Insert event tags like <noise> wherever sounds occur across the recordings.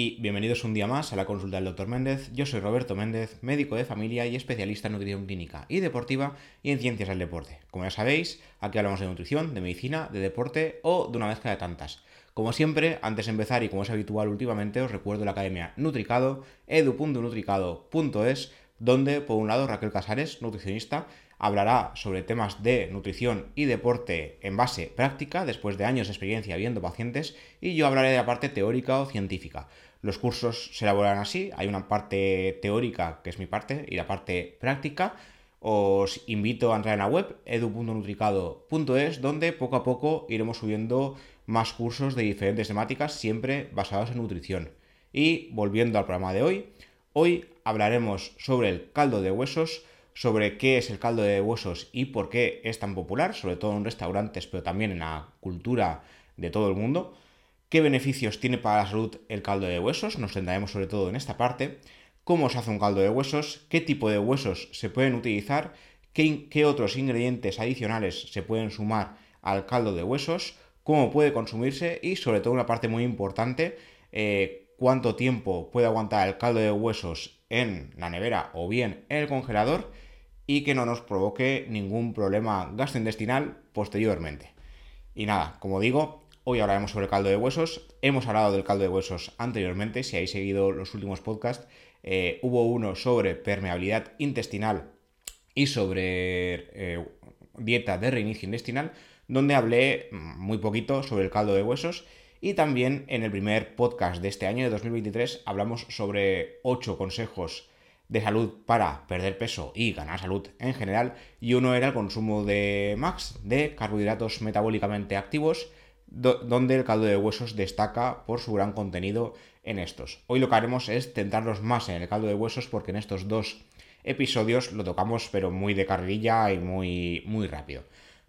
y bienvenidos un día más a la consulta del Dr. Méndez. Yo soy Roberto Méndez, médico de familia y especialista en nutrición clínica y deportiva y en ciencias del deporte. Como ya sabéis, aquí hablamos de nutrición, de medicina, de deporte o de una mezcla de tantas. Como siempre, antes de empezar y como es habitual últimamente, os recuerdo la academia Nutricado, edu.nutricado.es, donde por un lado Raquel Casares, nutricionista, hablará sobre temas de nutrición y deporte en base práctica, después de años de experiencia viendo pacientes, y yo hablaré de la parte teórica o científica. Los cursos se elaboran así, hay una parte teórica, que es mi parte, y la parte práctica. Os invito a entrar en la web edu.nutricado.es, donde poco a poco iremos subiendo más cursos de diferentes temáticas, siempre basados en nutrición. Y volviendo al programa de hoy, hoy hablaremos sobre el caldo de huesos, sobre qué es el caldo de huesos y por qué es tan popular, sobre todo en restaurantes, pero también en la cultura de todo el mundo. ¿Qué beneficios tiene para la salud el caldo de huesos? Nos centraremos sobre todo en esta parte. ¿Cómo se hace un caldo de huesos? ¿Qué tipo de huesos se pueden utilizar? ¿Qué, otros ingredientes adicionales se pueden sumar al caldo de huesos? ¿Cómo puede consumirse? Y sobre todo una parte muy importante, eh, cuánto tiempo puede aguantar el caldo de huesos en la nevera o bien en el congelador y que no nos provoque ningún problema gastrointestinal posteriormente. Y nada, como digo, hoy hablaremos sobre el caldo de huesos. Hemos hablado del caldo de huesos anteriormente, si habéis seguido los últimos podcasts, eh, hubo uno sobre permeabilidad intestinal y sobre eh, dieta de reinicio intestinal, donde hablé muy poquito sobre el caldo de huesos. Y también en el primer podcast de este año, de 2023, hablamos sobre 8 consejos de salud para perder peso y ganar salud en general, y uno era el consumo de MAX, de carbohidratos metabólicamente activos, donde el caldo de huesos destaca por su gran contenido en estos. Hoy lo que haremos es centrarnos más en el caldo de huesos porque en estos dos episodios lo tocamos pero muy de carrilla y muy, muy rápido.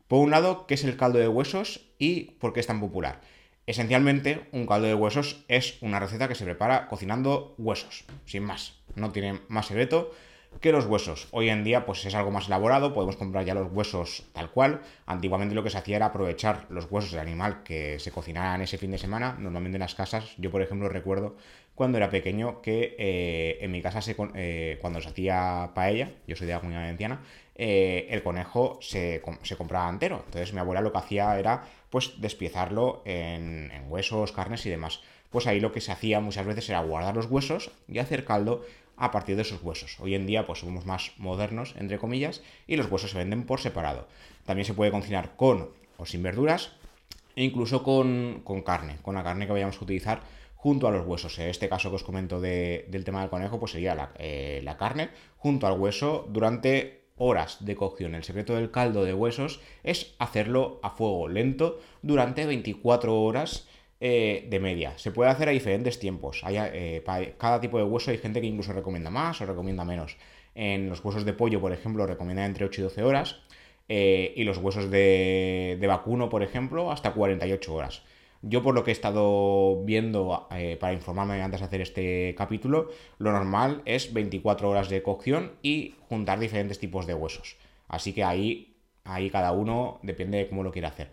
Por un lado, ¿qué es el caldo de huesos y por qué es tan popular? Esencialmente, un caldo de huesos es una receta que se prepara cocinando huesos, sin más. No tiene más secreto que los huesos. Hoy en día pues es algo más elaborado, podemos comprar ya los huesos tal cual. Antiguamente lo que se hacía era aprovechar los huesos del animal que se cocinaran ese fin de semana, normalmente en las casas. Yo por ejemplo recuerdo cuando era pequeño que eh, en mi casa se, eh, cuando se hacía paella, yo soy de la comunidad valenciana, eh, el conejo se, se, compraba entero. Entonces mi abuela lo que hacía era pues despiezarlo en, en, huesos, carnes y demás. Pues ahí lo que se hacía muchas veces era guardar los huesos y hacer caldo a partir de esos huesos. Hoy en día pues somos más modernos, entre comillas, y los huesos se venden por separado. También se puede cocinar con o sin verduras e incluso con, con carne, con la carne que vayamos a utilizar junto a los huesos. En este caso que os comento del tema del conejo, pues sería la, eh, la carne junto al hueso durante horas de cocción. El secreto del caldo de huesos es hacerlo a fuego lento durante 24 horas eh, de media. Se puede hacer a diferentes tiempos. Hay, eh, para cada tipo de hueso hay gente que incluso recomienda más o recomienda menos. En los huesos de pollo, por ejemplo, recomienda entre 8 y 12 horas. Eh, y los huesos de, de vacuno, por ejemplo, hasta 48 horas. Yo por lo que he estado viendo para informarme antes de hacer este capítulo, lo normal es 24 horas de cocción y juntar diferentes tipos de huesos. Así que ahí, ahí cada uno depende de cómo lo quiera hacer.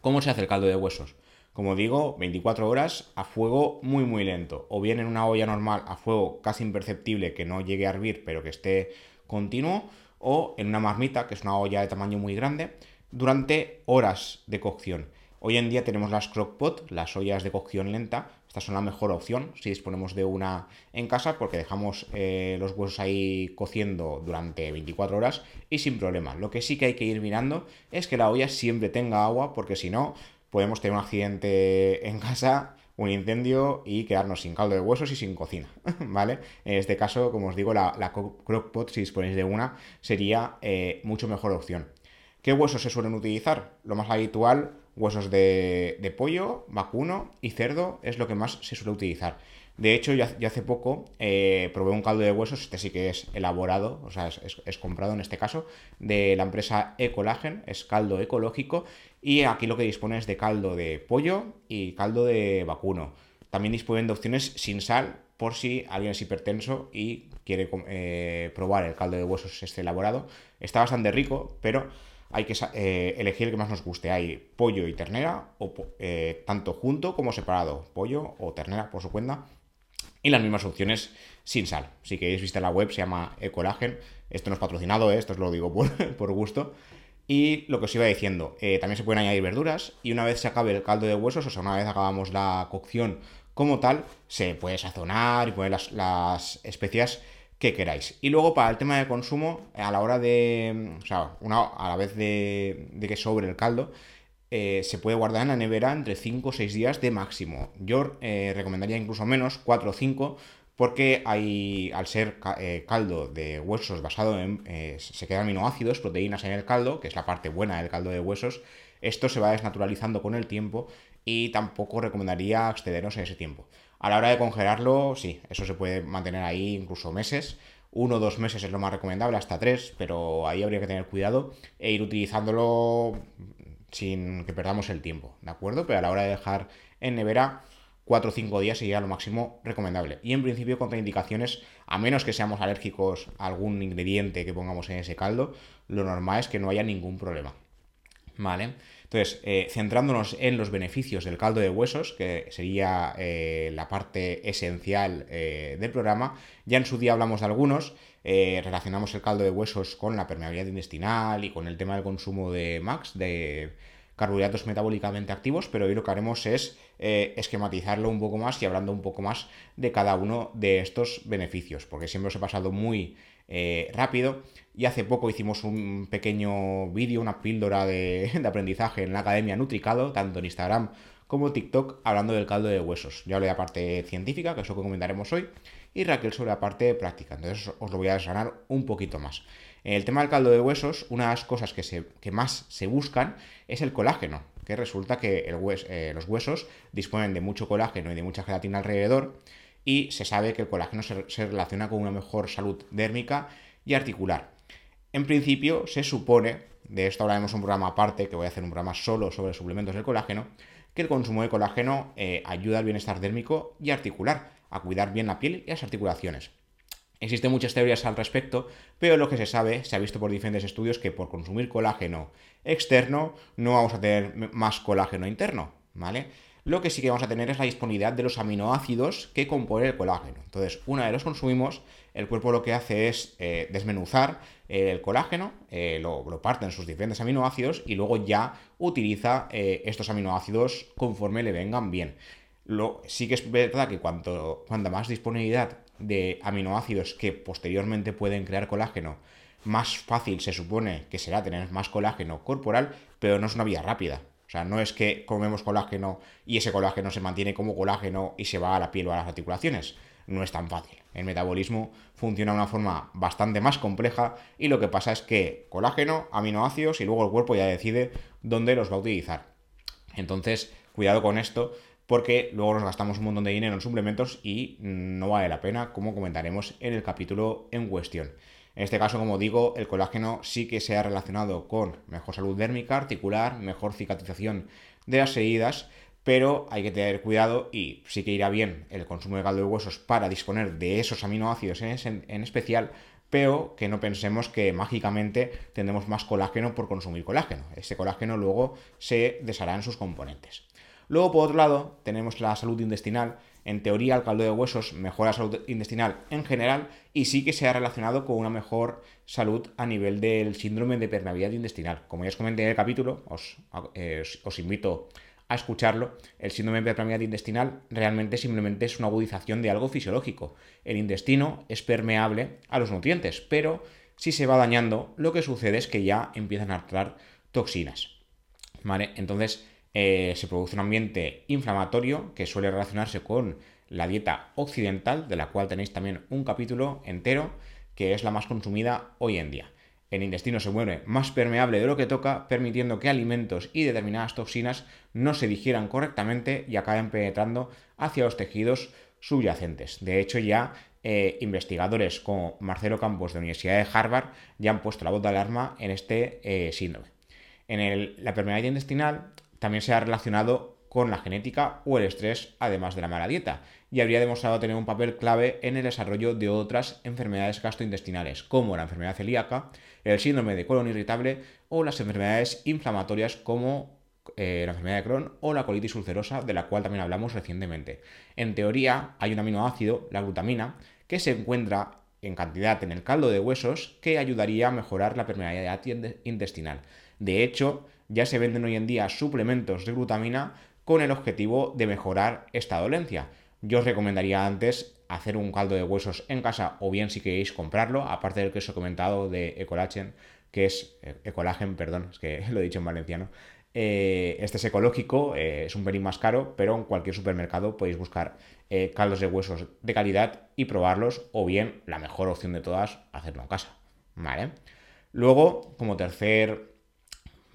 ¿Cómo se hace el caldo de huesos? Como digo, 24 horas a fuego muy muy lento. O bien en una olla normal a fuego casi imperceptible que no llegue a hervir pero que esté continuo. O en una marmita, que es una olla de tamaño muy grande, durante horas de cocción. Hoy en día tenemos las crockpot, las ollas de cocción lenta. Estas son la mejor opción si disponemos de una en casa porque dejamos eh, los huesos ahí cociendo durante 24 horas y sin problema. Lo que sí que hay que ir mirando es que la olla siempre tenga agua porque si no podemos tener un accidente en casa un incendio y quedarnos sin caldo de huesos y sin cocina, <laughs> ¿vale? En este caso, como os digo, la, la crockpot, si disponéis de una, sería eh, mucho mejor opción. ¿Qué huesos se suelen utilizar? Lo más habitual huesos de, pollo, vacuno y cerdo es lo que más se suele utilizar. De hecho, yo, hace poco eh, probé un caldo de huesos, este sí que es elaborado, o sea, es, comprado en este caso, de la empresa Ecolagen, es caldo ecológico, y aquí lo que dispone es de caldo de pollo y caldo de vacuno. También disponen de opciones sin sal, por si alguien es hipertenso y quiere eh, probar el caldo de huesos este elaborado. Está bastante rico, pero hay que eh, elegir el que más nos guste. Hay pollo y ternera, o, tanto junto como separado. Pollo o ternera por su cuenta. Y las mismas opciones sin sal. Si queréis visitar la web, se llama Ecolagen. Esto no es patrocinado, ¿eh? esto os lo digo <laughs> por, gusto. Y lo que os iba diciendo, eh, también se pueden añadir verduras y una vez se acabe el caldo de huesos, o sea, una vez acabamos la cocción como tal, se puede sazonar y poner las, especias que queráis. Y luego para el tema de consumo, a la hora de, o sea, una, a la vez de, que sobre el caldo, eh, se puede guardar en la nevera entre 5 o 6 días de máximo. Yo eh, recomendaría incluso menos, 4 o 5, porque hay, al ser eh, caldo de huesos basado en, se quedan aminoácidos, proteínas en el caldo, que es la parte buena del caldo de huesos, esto se va desnaturalizando con el tiempo y tampoco recomendaría excedernos en ese tiempo. A la hora de congelarlo, sí, eso se puede mantener ahí incluso meses. Uno o dos meses es lo más recomendable, hasta tres, pero ahí habría que tener cuidado e ir utilizándolo sin que perdamos el tiempo, ¿de acuerdo? Pero a la hora de dejar en nevera, 4 o 5 días sería lo máximo recomendable. Y en principio contraindicaciones, a menos que seamos alérgicos a algún ingrediente que pongamos en ese caldo, lo normal es que no haya ningún problema. ¿Vale? Entonces, eh, centrándonos en los beneficios del caldo de huesos, que sería eh, la parte esencial eh, del programa, ya en su día hablamos de algunos, relacionamos el caldo de huesos con la permeabilidad intestinal y con el tema del consumo de MAX, de carbohidratos metabólicamente activos, pero hoy lo que haremos es eh, esquematizarlo un poco más y hablando un poco más de cada uno de estos beneficios, porque siempre os he pasado muy eh, rápido y hace poco hicimos un pequeño vídeo, una píldora de, <laughs> aprendizaje en la Academia Nutricado, tanto en Instagram como TikTok, hablando del caldo de huesos. Yo hablé de la parte científica, que es lo que comentaremos hoy, y Raquel sobre la parte práctica. Entonces os lo voy a desgranar un poquito más. En el tema del caldo de huesos, una de las cosas que, más se buscan es el colágeno, que resulta que eh, los huesos disponen de mucho colágeno y de mucha gelatina alrededor, y se sabe que el colágeno se, relaciona con una mejor salud dérmica y articular. En principio, se supone, de esto hablaremos un programa aparte, que voy a hacer un programa solo sobre suplementos del colágeno, que el consumo de colágeno eh, ayuda al bienestar dérmico y articular, a cuidar bien la piel y las articulaciones. Existen muchas teorías al respecto, pero lo que se sabe, se ha visto por diferentes estudios, que por consumir colágeno externo no vamos a tener más colágeno interno, ¿vale? Lo que sí que vamos a tener es la disponibilidad de los aminoácidos que componen el colágeno. Entonces, una vez los consumimos, el cuerpo lo que hace es eh, desmenuzar el colágeno, eh, lo, parte en sus diferentes aminoácidos y luego ya utiliza eh, estos aminoácidos conforme le vengan bien. Lo, sí que es verdad que cuanto, más disponibilidad de aminoácidos que posteriormente pueden crear colágeno, más fácil se supone que será tener más colágeno corporal, pero no es una vía rápida. O sea, no es que comemos colágeno y ese colágeno se mantiene como colágeno y se va a la piel o a las articulaciones. No es tan fácil. El metabolismo funciona de una forma bastante más compleja y lo que pasa es que colágeno, aminoácidos y luego el cuerpo ya decide dónde los va a utilizar. Entonces, cuidado con esto porque luego nos gastamos un montón de dinero en suplementos y no vale la pena, como comentaremos en el capítulo en cuestión. En este caso, como digo, el colágeno sí que se ha relacionado con mejor salud dérmica, articular, mejor cicatrización de las heridas, pero hay que tener cuidado y sí que irá bien el consumo de caldo de huesos para disponer de esos aminoácidos en, en especial, pero que no pensemos que mágicamente tendremos más colágeno por consumir colágeno. Ese colágeno luego se deshará en sus componentes. Luego, por otro lado, tenemos la salud intestinal. En teoría, el caldo de huesos mejora la salud intestinal en general y sí que se ha relacionado con una mejor salud a nivel del síndrome de permeabilidad intestinal. Como ya os comenté en el capítulo, os, eh, os invito a escucharlo, el síndrome de permeabilidad intestinal realmente simplemente es una agudización de algo fisiológico. El intestino es permeable a los nutrientes, pero si se va dañando, lo que sucede es que ya empiezan a entrar toxinas. ¿Vale? Entonces, eh, se produce un ambiente inflamatorio que suele relacionarse con la dieta occidental, de la cual tenéis también un capítulo entero, que es la más consumida hoy en día. El intestino se mueve más permeable de lo que toca, permitiendo que alimentos y determinadas toxinas no se digieran correctamente y acaben penetrando hacia los tejidos subyacentes. De hecho, ya eh, investigadores como Marcelo Campos de la Universidad de Harvard ya han puesto la voz de alarma en este eh, síndrome. En la permeabilidad intestinal también se ha relacionado con la genética o el estrés, además de la mala dieta, y habría demostrado tener un papel clave en el desarrollo de otras enfermedades gastrointestinales, como la enfermedad celíaca, el síndrome de colon irritable o las enfermedades inflamatorias como eh, la enfermedad de Crohn o la colitis ulcerosa, de la cual también hablamos recientemente. En teoría, hay un aminoácido, la glutamina, que se encuentra en cantidad en el caldo de huesos que ayudaría a mejorar la permeabilidad intestinal. De hecho, ya se venden hoy en día suplementos de glutamina con el objetivo de mejorar esta dolencia. Yo os recomendaría antes hacer un caldo de huesos en casa o bien si queréis comprarlo, aparte del que os he comentado de Ecolagen, que es eh, Ecolagen, perdón, es que <laughs> lo he dicho en valenciano. Eh, este es ecológico, eh, es un pelín más caro, pero en cualquier supermercado podéis buscar caldos de huesos de calidad y probarlos, o bien, la mejor opción de todas, hacerlo en casa. ¿Vale? Luego, como tercer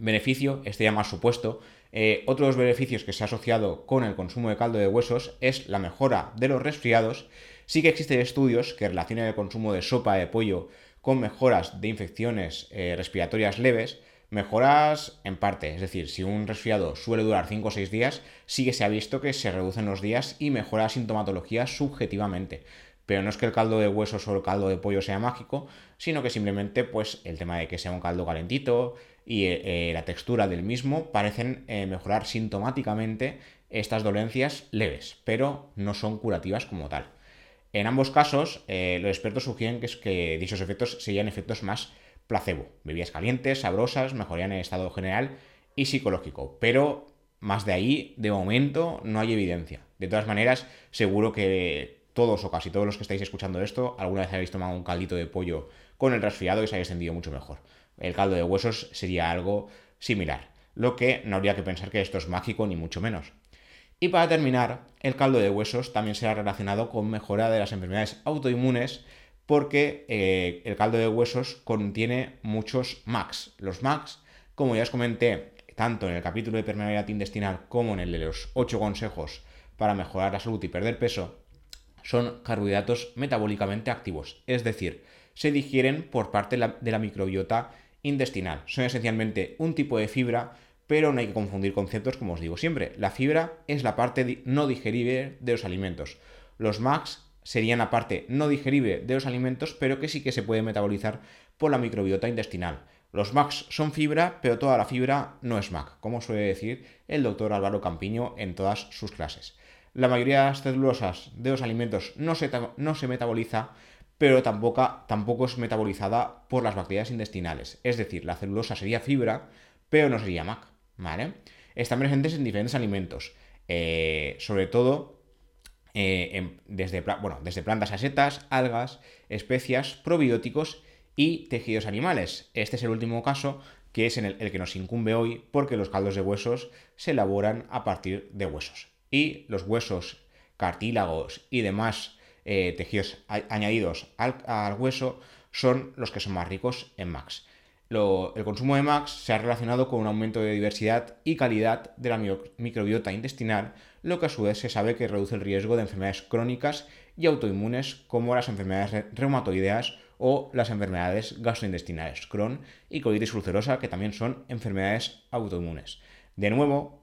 beneficio, este ya más supuesto, eh, otro de los beneficios que se ha asociado con el consumo de caldo de huesos es la mejora de los resfriados. Sí que existen estudios que relacionan el consumo de sopa de pollo con mejoras de infecciones eh, respiratorias leves, mejoras en parte, es decir, si un resfriado suele durar 5 o 6 días, sí que se ha visto que se reducen los días y mejora la sintomatología subjetivamente. Pero no es que el caldo de huesos o el caldo de pollo sea mágico, sino que simplemente pues el tema de que sea un caldo calentito, y eh, la textura del mismo parecen eh, mejorar sintomáticamente estas dolencias leves, pero no son curativas como tal. En ambos casos, eh, los expertos sugieren que, es que dichos efectos serían efectos más placebo, bebidas calientes, sabrosas, mejorían el estado general y psicológico, pero más de ahí, de momento, no hay evidencia. De todas maneras, seguro que todos o casi todos los que estáis escuchando esto, alguna vez habéis tomado un caldito de pollo con el resfriado y os habéis sentido mucho mejor el caldo de huesos sería algo similar, lo que no habría que pensar que esto es mágico ni mucho menos. Y para terminar, el caldo de huesos también será relacionado con mejora de las enfermedades autoinmunes porque eh, el caldo de huesos contiene muchos MAX. Los MAX, como ya os comenté, tanto en el capítulo de permeabilidad intestinal como en el de los 8 consejos para mejorar la salud y perder peso, son carbohidratos metabólicamente activos, es decir, se digieren por parte de la microbiota intestinal. Son esencialmente un tipo de fibra, pero no hay que confundir conceptos como os digo siempre. La fibra es la parte no digerible de los alimentos. Los MACs serían la parte no digerible de los alimentos, pero que sí que se puede metabolizar por la microbiota intestinal. Los MACs son fibra, pero toda la fibra no es MAC, como suele decir el doctor Álvaro Campiño en todas sus clases. La mayoría de las celulosas de los alimentos no se, no se metaboliza, pero tampoco, tampoco es metabolizada por las bacterias intestinales. Es decir, la celulosa sería fibra, pero no sería MAC. Están presentes en diferentes alimentos, eh, sobre todo eh, desde, bueno, desde plantas a setas, algas, especias, probióticos y tejidos animales. Este es el último caso que es en el, que nos incumbe hoy porque los caldos de huesos se elaboran a partir de huesos. Y los huesos, cartílagos y demás eh, tejidos añadidos al, hueso son los que son más ricos en MAX. el consumo de MAX se ha relacionado con un aumento de diversidad y calidad de la microbiota intestinal, lo que a su vez se sabe que reduce el riesgo de enfermedades crónicas y autoinmunes como las enfermedades reumatoideas o las enfermedades gastrointestinales, Crohn y colitis ulcerosa, que también son enfermedades autoinmunes. De nuevo,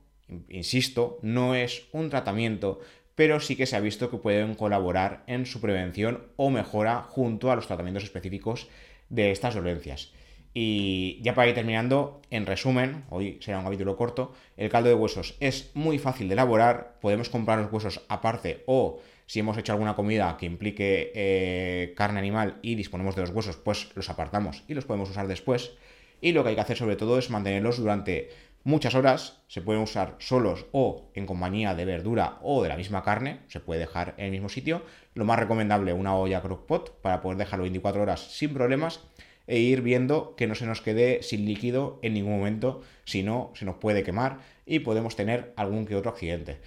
insisto, no es un tratamiento pero sí que se ha visto que pueden colaborar en su prevención o mejora junto a los tratamientos específicos de estas dolencias. Y ya para ir terminando, en resumen, hoy será un capítulo corto, el caldo de huesos es muy fácil de elaborar, podemos comprar los huesos aparte o si hemos hecho alguna comida que implique eh, carne animal y disponemos de los huesos, pues los apartamos y los podemos usar después. Y lo que hay que hacer sobre todo es mantenerlos durante muchas horas, se pueden usar solos o en compañía de verdura o de la misma carne, se puede dejar en el mismo sitio. Lo más recomendable, una olla crockpot para poder dejarlo 24 horas sin problemas e ir viendo que no se nos quede sin líquido en ningún momento, si no, se nos puede quemar y podemos tener algún que otro accidente.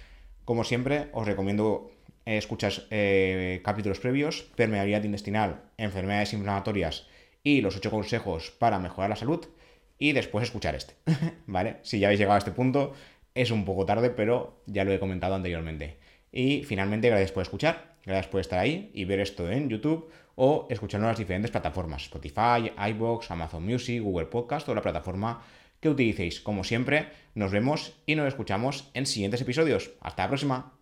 Como siempre, os recomiendo eh, escuchar eh, capítulos previos, permeabilidad intestinal, enfermedades inflamatorias y los 8 consejos para mejorar la salud y después escuchar este. <laughs> ¿Vale? Si ya habéis llegado a este punto, es un poco tarde, pero ya lo he comentado anteriormente. Y finalmente, gracias por escuchar, gracias por estar ahí y ver esto en YouTube o escucharlo en las diferentes plataformas, Spotify, iBox, Amazon Music, Google Podcast o la plataforma que utilicéis. Como siempre, nos vemos y nos escuchamos en siguientes episodios. Hasta la próxima.